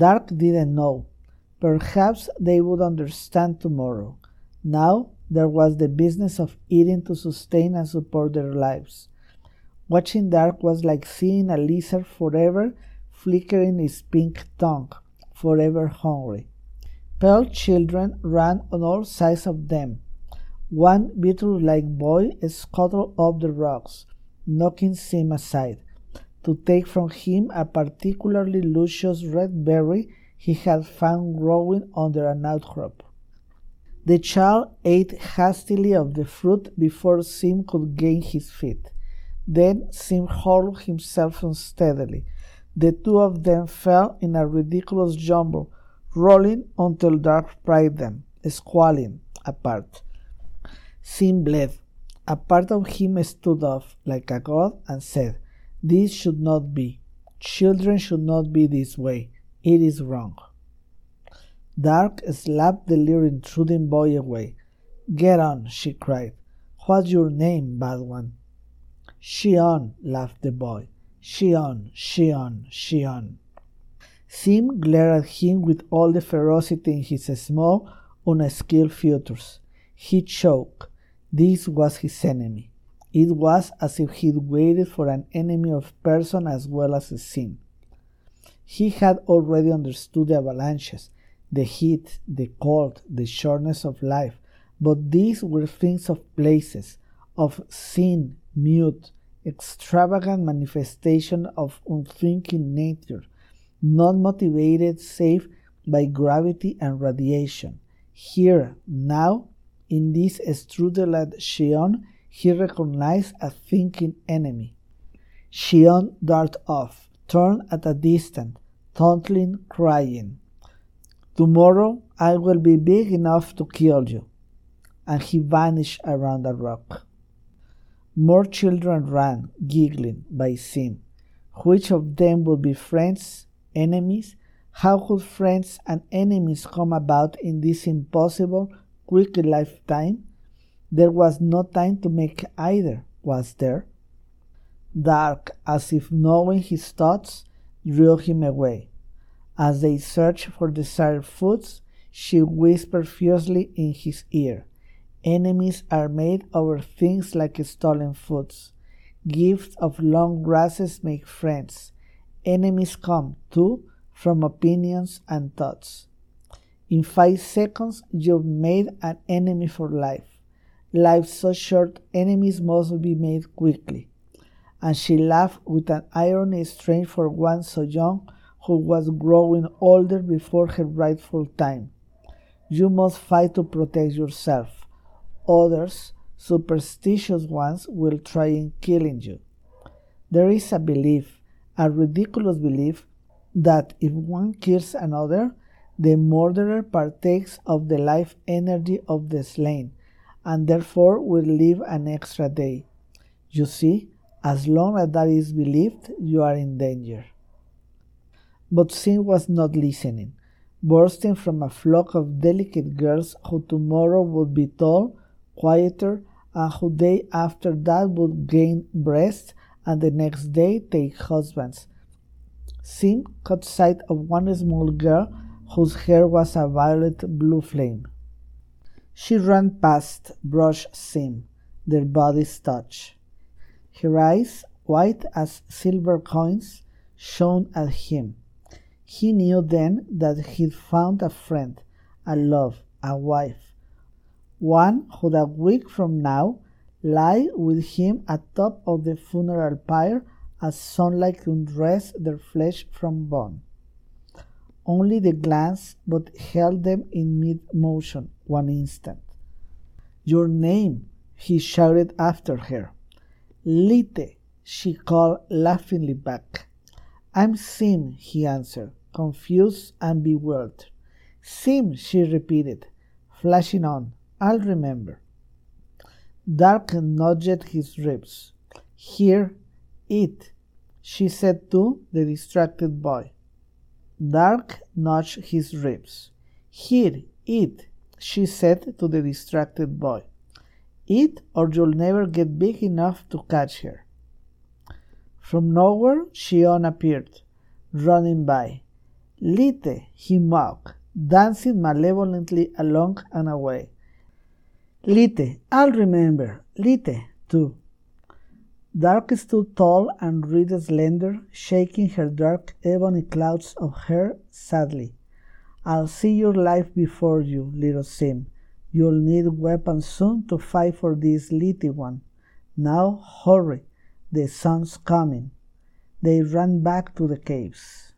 Dark didn't know. Perhaps they would understand tomorrow. Now there was the business of eating to sustain and support their lives. Watching Dark was like seeing a lizard forever flickering its pink tongue, forever hungry. Pale children ran on all sides of them. One beetle like boy scuttled up the rocks, knocking Sim aside, to take from him a particularly luscious red berry he had found growing under an outcrop. The child ate hastily of the fruit before Sim could gain his feet. Then Sim hurled himself unsteadily. The two of them fell in a ridiculous jumble, rolling until Dark pried them, squalling, apart. Sim bled. A part of him stood up like a god and said, This should not be. Children should not be this way. It is wrong. Dark slapped the leer intruding boy away. Get on, she cried. What's your name, bad one? Chion, laughed the boy. Chion, Chion, Chion. Sim glared at him with all the ferocity in his small, unskilled features. He choked. This was his enemy. It was as if he'd waited for an enemy of person as well as a sin. He had already understood the avalanches, the heat, the cold, the shortness of life, but these were things of places, of sin, mute, extravagant manifestation of unthinking nature, not motivated save by gravity and radiation. Here, now, in this strudeled Chion, he recognized a thinking enemy. Chion darted off, turned at a distance, taunting, crying, Tomorrow I will be big enough to kill you. And he vanished around a rock. More children ran, giggling, by Sim. Which of them would be friends, enemies? How could friends and enemies come about in this impossible, quick lifetime? There was no time to make either, was there? Dark, as if knowing his thoughts, drew him away. As they searched for desired foods, she whispered fiercely in his ear, Enemies are made over things like stolen foods. Gifts of long grasses make friends. Enemies come, too, from opinions and thoughts. In five seconds, you've made an enemy for life. Life so short, enemies must be made quickly. And she laughed with an irony strange for one so young who was growing older before her rightful time. You must fight to protect yourself. Others, superstitious ones, will try in killing you. There is a belief, a ridiculous belief, that if one kills another, the murderer partakes of the life energy of the slain, and therefore will live an extra day. You see, as long as that is believed, you are in danger. But Sim was not listening, bursting from a flock of delicate girls who tomorrow would be tall, quieter, and who day after that would gain breasts and the next day take husbands. Sim caught sight of one small girl whose hair was a violet blue flame. She ran past, Brush Sim, their bodies touched. Her eyes, white as silver coins, shone at him. He knew then that he'd found a friend, a love, a wife, one who'd a week from now lie with him atop of the funeral pyre as sunlight undress their flesh from bone. Only the glance but held them in mid motion one instant. Your name, he shouted after her. Lyte, she called laughingly back. I'm Sim, he answered confused and bewildered. Sim, she repeated, flashing on. I'll remember. Dark nudged his ribs. Here, eat, she said to the distracted boy. Dark nudged his ribs. Here, eat, she said to the distracted boy. Eat, or you'll never get big enough to catch her. From nowhere, Chion appeared, running by. Lyte, he mocked, dancing malevolently along and away. Lyte, I'll remember. Lyte, too. Dark stood tall and Reed slender, shaking her dark ebony clouds of hair sadly. I'll see your life before you, little Sim. You'll need weapons soon to fight for this little one. Now hurry, the sun's coming. They ran back to the caves.